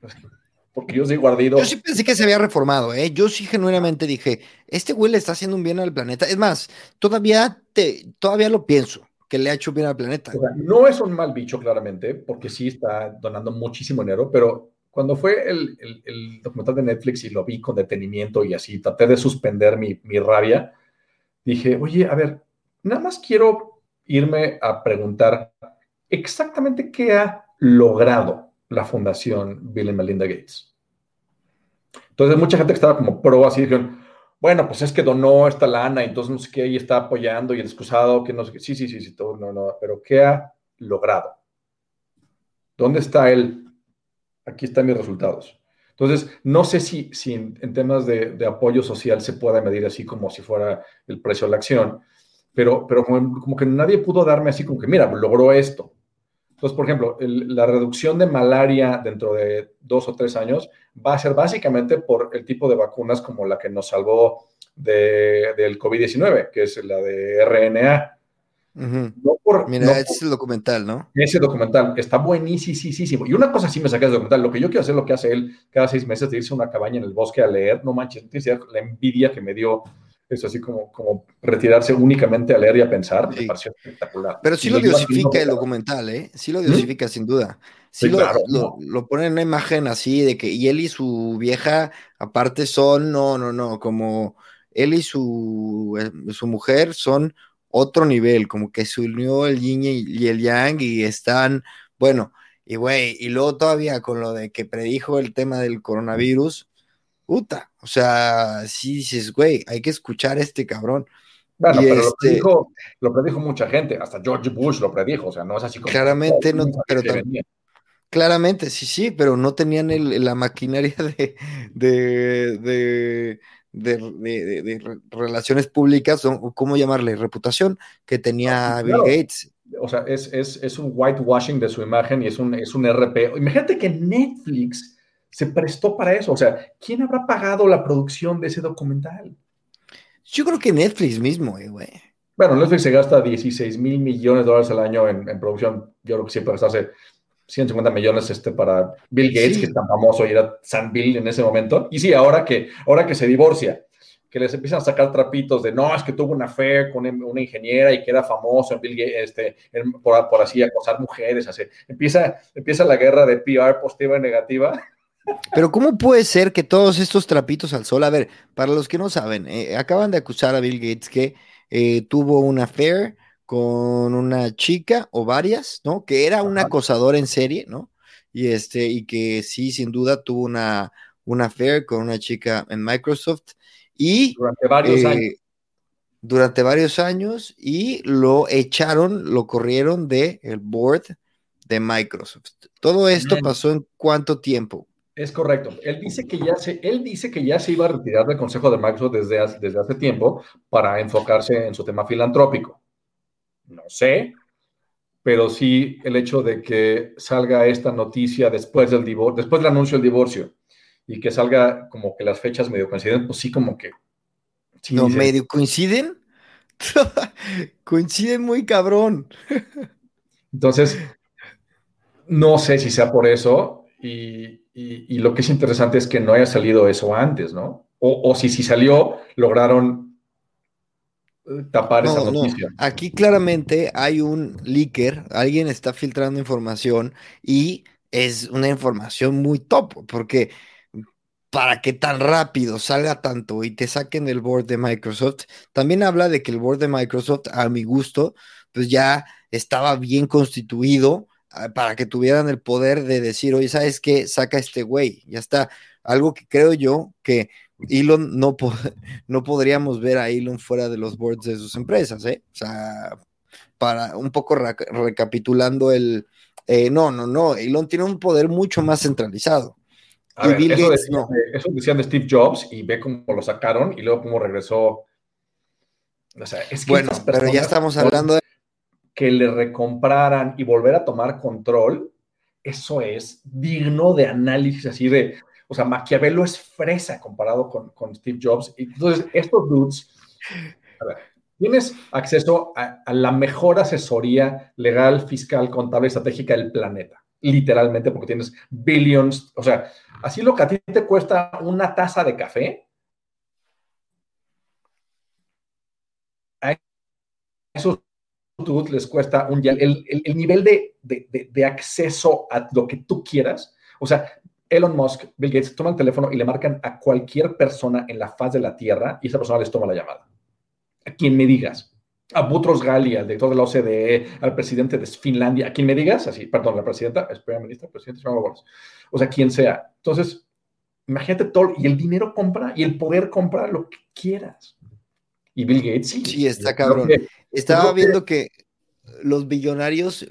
(laughs) porque yo soy guardido. Yo sí pensé que se había reformado, ¿eh? Yo sí genuinamente dije, este güey le está haciendo un bien al planeta. Es más, todavía, te, todavía lo pienso, que le ha hecho bien al planeta. no es un mal bicho, claramente, porque sí está donando muchísimo dinero, pero cuando fue el, documental de Netflix y lo vi con detenimiento y así, traté de suspender mi, mi rabia, dije, oye, a ver, nada más quiero irme a preguntar exactamente qué ha logrado la Fundación Bill y Melinda Gates. Entonces, mucha gente que estaba como pro así dijeron, bueno, pues es que donó esta lana, entonces no sé qué, y está apoyando y el excusado, que no sé qué, sí, sí, sí, sí, todo, no, no, pero ¿qué ha logrado? ¿Dónde está él? Aquí están mis resultados. Entonces, no sé si, si en, temas de, de, apoyo social se puede medir así como si fuera el precio de la acción, pero, pero como, que nadie pudo darme así como que, mira, logró esto. Entonces, por ejemplo, la reducción de malaria dentro de dos o tres años va a ser básicamente por el tipo de vacunas como la que nos salvó de, del COVID-19, que es la de RNA. no por, Mira, ese es el documental, ¿no? Ese documental está buenísimo. Y una cosa sí me saqué del documental. Lo que yo quiero hacer, lo que hace él cada seis meses de irse a una cabaña en el bosque a leer, no manches, la envidia que me dio es así como, como retirarse únicamente a leer y a pensar, me pareció espectacular. Pero sí lo diosifica el documental, ¿eh? Sí lo ¿Mm? diosifica, sin duda. Sí, lo, lo, lo, pone en una imagen así de que y él y su vieja, aparte, son, no, no, no, como él y su, eh, su mujer son otro nivel, como que se unió el yin y el yang y están, bueno, y güey, y luego todavía con lo de que predijo el tema del coronavirus, puta, o sea, sí dices, güey, hay que escuchar a este cabrón. Bueno, pero lo, este predijo, lo, predijo, mucha gente, hasta George Bush lo predijo, o sea, no es así como... Claramente, no, pero claramente, sí, sí, pero no tenían el, la maquinaria de, de, de, de relaciones públicas, o cómo llamarle, reputación, que tenía Bill Gates. O sea, es, es, es, un whitewashing de su imagen y es un, es un RP. Imagínate que Netflix se prestó para eso. O sea, ¿quién habrá pagado la producción de ese documental? Yo creo que Netflix mismo, eh, güey. Bueno, Netflix se gasta 16 mil millones de dólares al año en, producción. Yo creo que siempre gastarse 150 millones este, para Bill Gates, que es tan famoso y era San Bill en ese momento. Y sí, ahora que, ahora que se divorcia, que les empiezan a sacar trapitos de no, es que tuvo una fe con una ingeniera y que era famoso en Bill Gates, este, por, por, así acosar mujeres. Así. Empieza, empieza la guerra de PR positiva y negativa. Pero ¿cómo puede ser que todos estos trapitos al sol, a ver, para los que no saben, eh, acaban de acusar a Bill Gates que eh, tuvo una affair con una chica o varias, ¿no? Que era un acosador en serie, ¿no? Y este, y que sí, sin duda, tuvo una, una affair con una chica en Microsoft y durante varios eh, años. Durante varios años y lo echaron, lo corrieron del el board de Microsoft. Todo esto pasó en cuánto tiempo? Es correcto. Él dice que ya se, él dice que ya se iba a retirar del Consejo de Microsoft desde, desde hace tiempo para enfocarse en su tema filantrópico. No sé, pero sí el hecho de que salga esta noticia después del divorcio, después del anuncio del divorcio, y que salga como que las fechas medio coinciden, pues sí como que... no, medio coinciden. (laughs) coinciden muy cabrón. (laughs) Entonces, no sé si sea por eso, y, y, lo que es interesante es que no haya salido eso antes, ¿no? O, si, si salió, lograron tapar esa noticia. Aquí claramente hay un leaker, alguien está filtrando información y es una información muy top, porque para que tan rápido salga tanto y te saquen del board de Microsoft, también habla de que el board de Microsoft, a mi gusto, pues ya estaba bien constituido para que tuvieran el poder de decir, oye, ¿sabes qué? Saca este güey, ya está. Algo que creo yo que Elon no, (laughs) no podríamos ver a Elon fuera de los boards de sus empresas, ¿eh? O sea, para un poco recapitulando el... Eh, no, no, no, Elon tiene un poder mucho más centralizado. y eso, decían, de Steve Jobs y ve cómo lo sacaron y luego cómo regresó. O sea, es que bueno, pero ya estamos hablando de... Que le recompraran y volver a tomar control, eso es digno de análisis así de, o sea, Maquiavelo es fresa comparado con, Steve Jobs. Entonces, estos dudes, tienes acceso a, la mejor asesoría legal, fiscal, contable, estratégica del planeta. Literalmente, porque tienes billions. O sea, así lo que a ti te cuesta una taza de café, a esos dudes les cuesta un el, el, nivel de, de acceso a lo que tú quieras. O sea, Elon Musk, Bill Gates toman el teléfono y le marcan a cualquier persona en la faz de la Tierra y esa persona les toma la llamada. A quien me digas. A Butros Ghali, al director de la OCDE, al presidente de Finlandia, a quien me digas, así, perdón, la presidenta, espera, ministra, presidente, o sea, quien sea. Entonces, imagínate todo, y el dinero compra, y el poder compra lo que quieras. Y Bill Gates, sí. Sí, está cabrón. Estaba viendo que los billonarios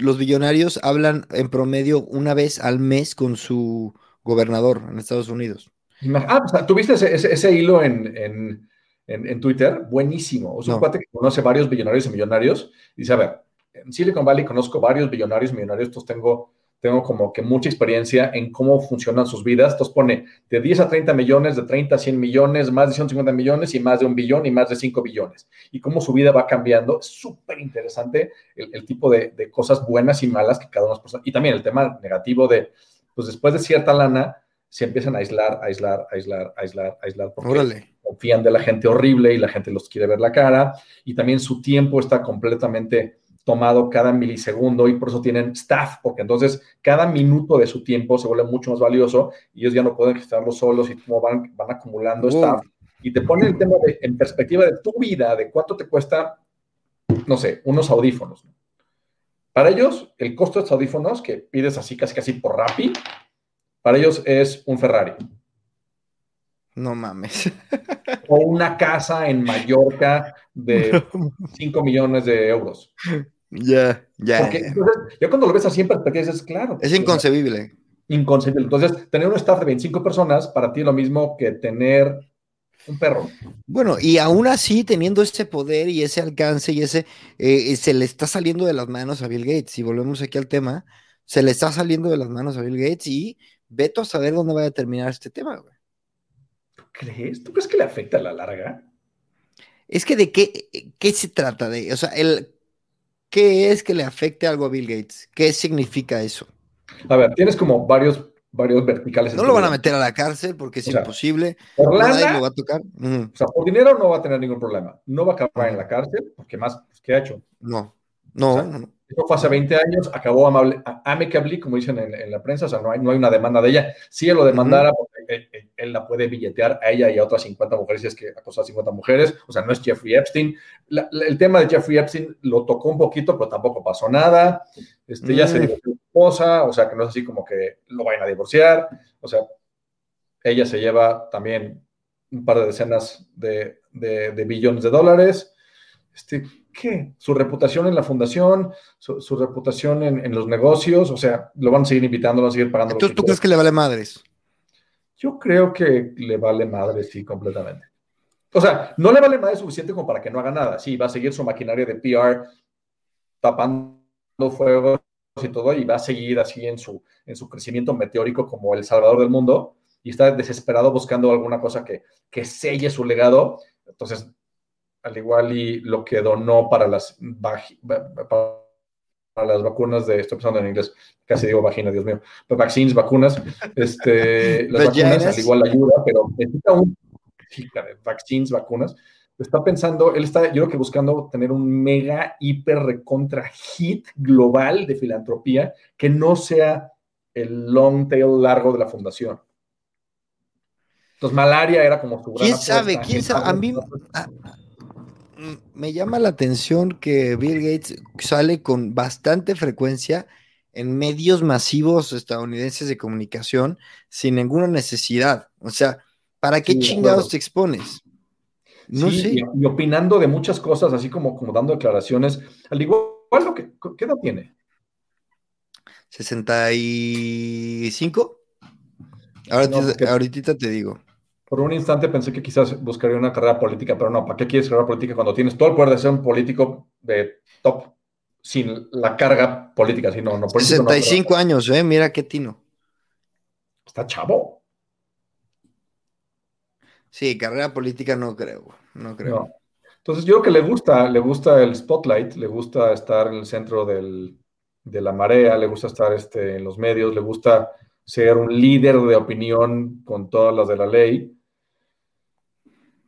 los billonarios hablan en promedio una vez al mes con su gobernador en Estados Unidos. Ah, pues, ¿tuviste ese, ese, hilo en, Twitter? Buenísimo. O sea, un cuate que conoce varios billonarios y millonarios. dice, a ver, en Silicon Valley conozco varios billonarios y millonarios, entonces tengo tengo como que mucha experiencia en cómo funcionan sus vidas. Entonces pone de 10 a 30 millones, de 30 a 100 millones, más de 150 millones y más de un billón y más de 5 billones. Y cómo su vida va cambiando. Es súper interesante el, tipo de, cosas buenas y malas que cada uno es Y también el tema negativo de, pues después de cierta lana, se empiezan a aislar, aislar, aislar, aislar, aislar. Porque confían de la gente horrible y la gente los quiere ver la cara. Y también su tiempo está completamente tomado cada milisegundo y por eso tienen staff, porque entonces cada minuto de su tiempo se vuelve mucho más valioso y ellos ya no pueden estarlo solos y cómo van, van acumulando staff. Y te ponen el tema de, en perspectiva de tu vida, de cuánto te cuesta, no sé, unos audífonos. Para ellos, el costo de estos audífonos que pides así, casi casi por Rappi, para ellos es un Ferrari. No mames. O una casa en Mallorca de (laughs) 5 millones de euros. Ya, ya. Porque ya cuando lo ves así en perspectiva dices, claro. Es inconcebible. inconcebible. Entonces, tener un staff de 25 personas para ti es lo mismo que tener un perro. Bueno, y aún así, teniendo ese poder y ese alcance y ese, eh, se le está saliendo de las manos a Bill Gates. Y volvemos aquí al tema, se le está saliendo de las manos a Bill Gates y veto a saber dónde va a terminar este tema, güey. ¿Tú crees? ¿Tú crees que le afecta a la larga? Es que de qué, qué se trata de, o sea, el ¿Qué es que le afecte algo a Bill Gates? ¿Qué significa eso? A ver, tienes como varios, varios verticales. No lo van a meter a la cárcel porque es imposible. Por lana, lo va a tocar. O sea, por dinero no va a tener ningún problema. No va a acabar en la cárcel porque más, pues, ¿qué ha hecho? No, no, no. Esto fue hace 20 años, acabó amable, amicably, como dicen en, la prensa, o sea, no hay, no hay una demanda de ella. Si él lo demandara, porque él, la puede billetear a ella y a otras 50 mujeres, si es que acosó a 50 mujeres, o sea, no es Jeffrey Epstein. el tema de Jeffrey Epstein lo tocó un poquito, pero tampoco pasó nada. Este, Ya se mm. divorció su esposa, o sea, que no es así como que lo vayan a divorciar. O sea, ella se lleva también un par de decenas de, de billones de dólares. Este, ¿qué? Su reputación en la fundación, su, reputación en, los negocios, o sea, lo van a seguir invitando, lo van a seguir pagando. Entonces, ¿tú crees que le vale madres? Yo creo que le vale madres, sí, completamente. O sea, no le vale madres suficiente como para que no haga nada. Sí, va a seguir su maquinaria de PR tapando fuegos y todo, y va a seguir así en su, en su crecimiento meteórico como el salvador del mundo, y está desesperado buscando alguna cosa que, que selle su legado. Entonces, al igual y lo que donó para las, para las vacunas de, estoy pensando en inglés, casi digo vagina, Dios mío, vaccines, vacunas, este, (laughs) las vacunas al igual ayuda, pero necesita un, vaccines, vacunas, está pensando, él está, yo creo que buscando tener un mega, hiper, recontra hit global de filantropía que no sea el long tail largo de la fundación. Entonces, malaria era como su gran ¿Quién sabe? ¿Quién sabe? A mí me llama la atención que Bill Gates sale con bastante frecuencia en medios masivos estadounidenses de comunicación sin ninguna necesidad. O sea, ¿para qué chingados te expones? No sé. Y, opinando de muchas cosas, así como, como dando declaraciones. Al igual, lo que, ¿qué edad tiene? 65. Ahorita, ahorita te digo. Por un instante pensé que quizás buscaría una carrera política, pero no, ¿para qué quieres carrera política cuando tienes todo el poder de ser un político de top sin la carga política? Sino, no, 65 años, ¿eh? Mira qué tino. Está chavo. Sí, carrera política no creo, no creo. Entonces yo creo que le gusta, le gusta el spotlight, le gusta estar en el centro de la marea, le gusta estar este, en los medios, le gusta ser un líder de opinión con todas las de la ley.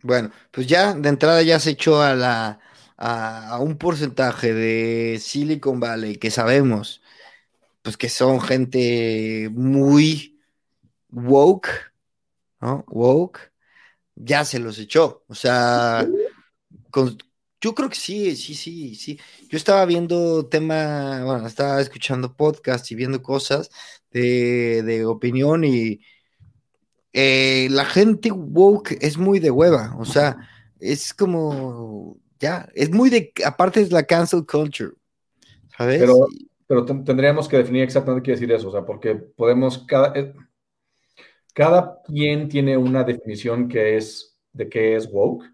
Bueno, pues ya de entrada ya se echó a la a, un porcentaje de Silicon Valley que sabemos pues que son gente muy woke, ¿no? Woke, ya se los echó. O sea, yo creo que sí, sí, sí, sí. Yo estaba viendo tema, bueno, estaba escuchando podcasts y viendo cosas de, de opinión y eh, la gente woke es muy de hueva, o sea, es como, ya, es muy de, aparte es la cancel culture, ¿sabes? Pero, pero tendríamos que definir exactamente qué decir eso, o sea, porque podemos, cada, eh, cada quien tiene una definición que es de qué es woke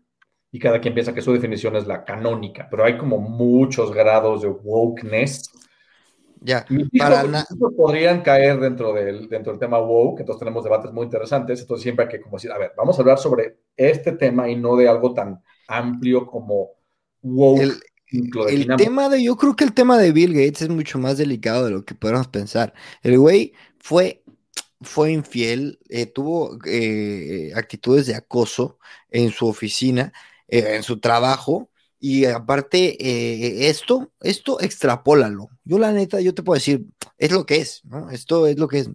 y cada quien piensa que su definición es la canónica, pero hay como muchos grados de wokeness ya, para podrían caer dentro del, dentro del tema woke, entonces tenemos debates muy interesantes, entonces siempre hay que como decir, a ver, vamos a hablar sobre este tema y no de algo tan amplio como woke. El, tema de, yo creo que el tema de Bill Gates es mucho más delicado de lo que podemos pensar. El güey fue, fue infiel, eh, tuvo eh, actitudes de acoso en su oficina, eh, en su trabajo, y aparte, eh, esto, esto extrapólalo. Yo la neta, yo te puedo decir, es lo que es, ¿no? Esto es lo que es.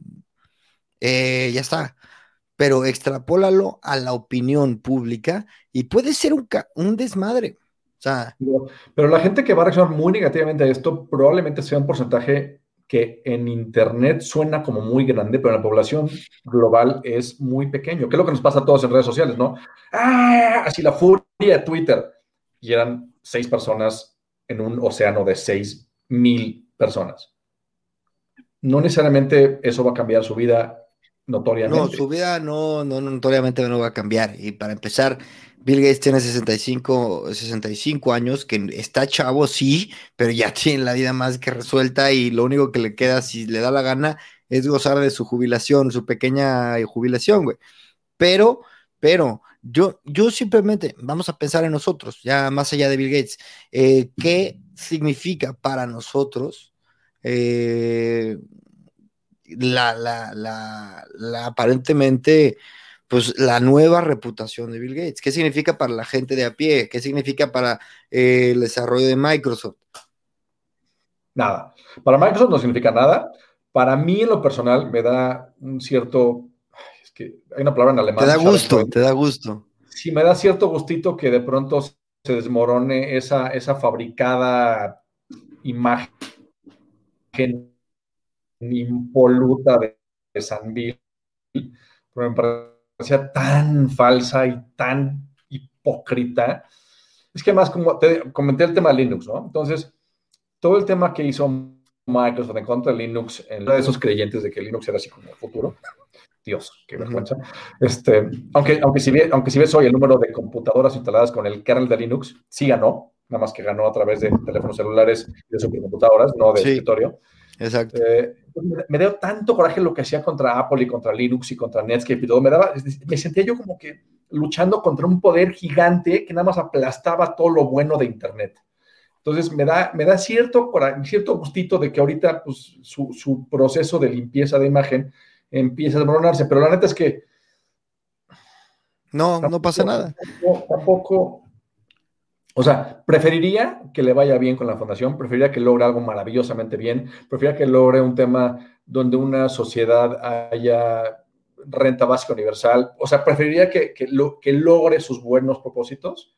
Eh, ya está. Pero extrapólalo a la opinión pública y puede ser un, un desmadre. O sea, pero, la gente que va a reaccionar muy negativamente a esto probablemente sea un porcentaje que en Internet suena como muy grande, pero en la población global es muy pequeño. ¿Qué es lo que nos pasa a todos en redes sociales, no? ¡Ah! Así la furia de Twitter y eran seis personas en un océano de seis mil personas. No necesariamente eso va a cambiar su vida notoriamente. No, su vida no, no notoriamente no va a cambiar. Y para empezar, Bill Gates tiene 65, 65 años, que está chavo, sí, pero ya (laughs) tiene la vida más que resuelta y lo único que le queda, si le da la gana, es gozar de su jubilación, su pequeña jubilación, güey. Pero, pero, yo, yo simplemente, vamos a pensar en nosotros, ya más allá de Bill Gates, eh, ¿qué significa para nosotros eh, la, la, la, aparentemente, pues la nueva reputación de Bill Gates? ¿Qué significa para la gente de a pie? ¿Qué significa para eh, el desarrollo de Microsoft? Nada. Para Microsoft no significa nada. Para mí, en lo personal, me da un cierto hay una palabra en alemán. Te da gusto, te da gusto. Sí, me da cierto gustito que de pronto se desmorone esa, esa fabricada imagen impoluta de, San Bill, pero me parecía tan falsa y tan hipócrita. Es que más como te comenté el tema de Linux, ¿no? Entonces, todo el tema que hizo Microsoft en contra de Linux, en de esos creyentes de que Linux era así como el futuro, Dios, qué vergüenza. Este, aunque, aunque, si aunque si ves hoy el número de computadoras instaladas con el kernel de Linux, sí ganó, nada más que ganó a través de teléfonos celulares y de supercomputadoras, no de escritorio. Exacto. Eh, me, dio tanto coraje lo que hacía contra Apple y contra Linux y contra Netscape y todo. Me, daba, me sentía yo como que luchando contra un poder gigante que nada más aplastaba todo lo bueno de Internet. Entonces me da, me da cierto, cierto gustito de que ahorita pues, su, su proceso de limpieza de imagen empieza a desmoronarse, pero la neta es que... No, no pasa nada. Tampoco, O sea, preferiría que le vaya bien con la fundación, preferiría que logre algo maravillosamente bien, preferiría que logre un tema donde una sociedad haya renta básica universal. O sea, preferiría que, lo, que logre sus buenos propósitos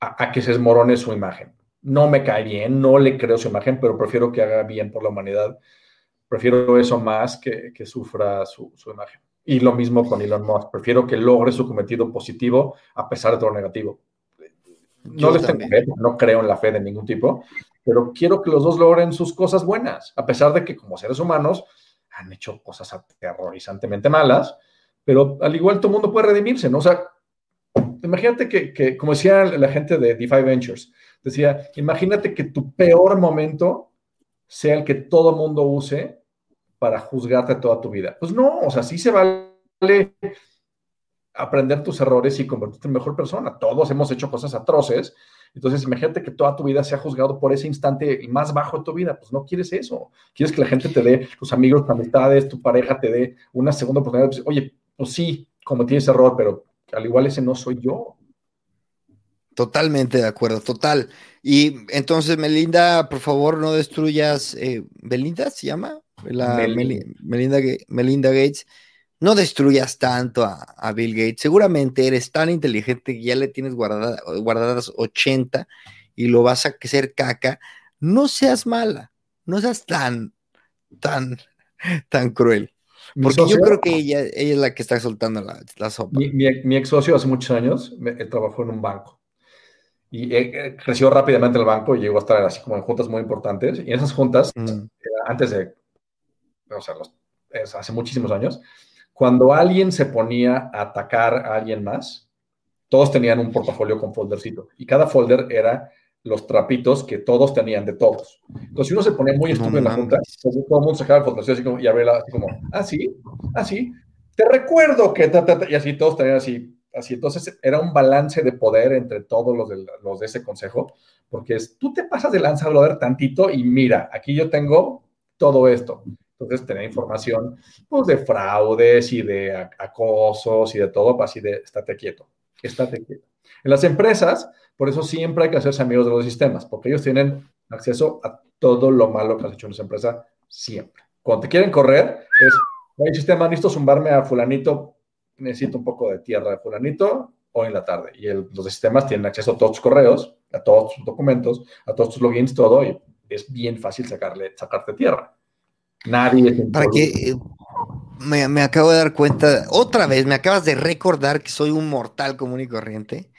a, que se desmorone su imagen. No me cae bien, no le creo su imagen, pero prefiero que haga bien por la humanidad. Prefiero eso más que, que sufra su, su imagen. Y lo mismo con Elon Musk. Prefiero que logre su cometido positivo a pesar de todo lo negativo. No les tengo fe, no creo en la fe de ningún tipo, pero quiero que los dos logren sus cosas buenas, a pesar de que como seres humanos han hecho cosas aterrorizantemente malas, pero al igual todo el mundo puede redimirse, ¿no? O sea, imagínate que, que, como decía la gente de DeFi Ventures, decía, imagínate que tu peor momento sea el que todo mundo use para juzgarte toda tu vida. Pues no, o sea, sí se vale aprender tus errores y convertirte en mejor persona. Todos hemos hecho cosas atroces. Entonces, imagínate que toda tu vida sea juzgado por ese instante más bajo de tu vida. Pues no quieres eso. Quieres que la gente te dé, tus amigos, tus amistades, tu pareja te dé una segunda oportunidad. Pues, Oye, pues sí, cometí ese error, pero al igual ese no soy yo. Totalmente de acuerdo, total. Y entonces, Melinda, por favor, no destruyas. Eh, ¿Belinda se llama? La Melinda, Melinda, Gates, no destruyas tanto a, Bill Gates. Seguramente eres tan inteligente que ya le tienes guardadas 80 y lo vas a hacer caca. No seas mala, no seas tan, tan, tan cruel. Porque yo creo que ella, ella, es la que está soltando la, la sopa. Mi, ex socio hace muchos años me, trabajó en un banco y eh, creció rápidamente el banco y llegó a estar así como en juntas muy importantes. Y en esas juntas, mm. antes de o sea, hace muchísimos años, cuando alguien se ponía a atacar a alguien más, todos tenían un portafolio con foldercito y cada folder era los trapitos que todos tenían de todos. Entonces, si uno se ponía muy estúpido en la junta, pues, todo el mundo sacaba el folder así como, y abría así como, ah, sí, ah, sí, te recuerdo que, y así todos tenían así, así. Entonces, era un balance de poder entre todos los de, los de ese consejo, porque es, tú te pasas de lanza, brother, tantito, y mira, aquí yo tengo todo esto. Entonces, tener información pues, de fraudes y de acosos y de todo, pues, así de estate quieto, estate quieto. En las empresas, por eso siempre hay que hacerse amigos de los sistemas, porque ellos tienen acceso a todo lo malo que has hecho en esa empresa siempre. Cuando te quieren correr, es, oye, sistema, necesito zumbarme a fulanito, necesito un poco de tierra de fulanito hoy en la tarde. Y los sistemas tienen acceso a todos tus correos, a todos tus documentos, a todos tus logins, todo, y es bien fácil sacarle, sacarte tierra. Nadie. Para que eh, me, acabo de dar cuenta, otra vez, me acabas de recordar que soy un mortal común y corriente,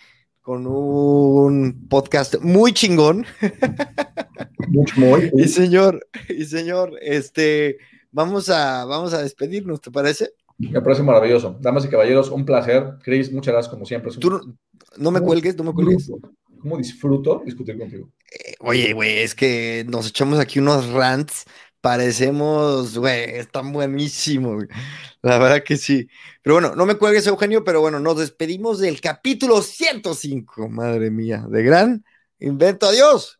con un podcast muy chingón. (laughs) muy. y señor, y señor, este, vamos a, vamos a despedirnos, ¿te parece? Me parece maravilloso. Damas y caballeros, un placer. Chris, muchas gracias como siempre. Tú no, me cuelgues, no me cuelgues. ¿Cómo disfruto discutir contigo? Eh, oye, güey, es que nos echamos aquí unos rants parecemos, güey, están buenísimos, la verdad que sí. Pero bueno, no me cuelgues, Eugenio, pero bueno, nos despedimos del capítulo 105, madre mía, de gran invento. Adiós.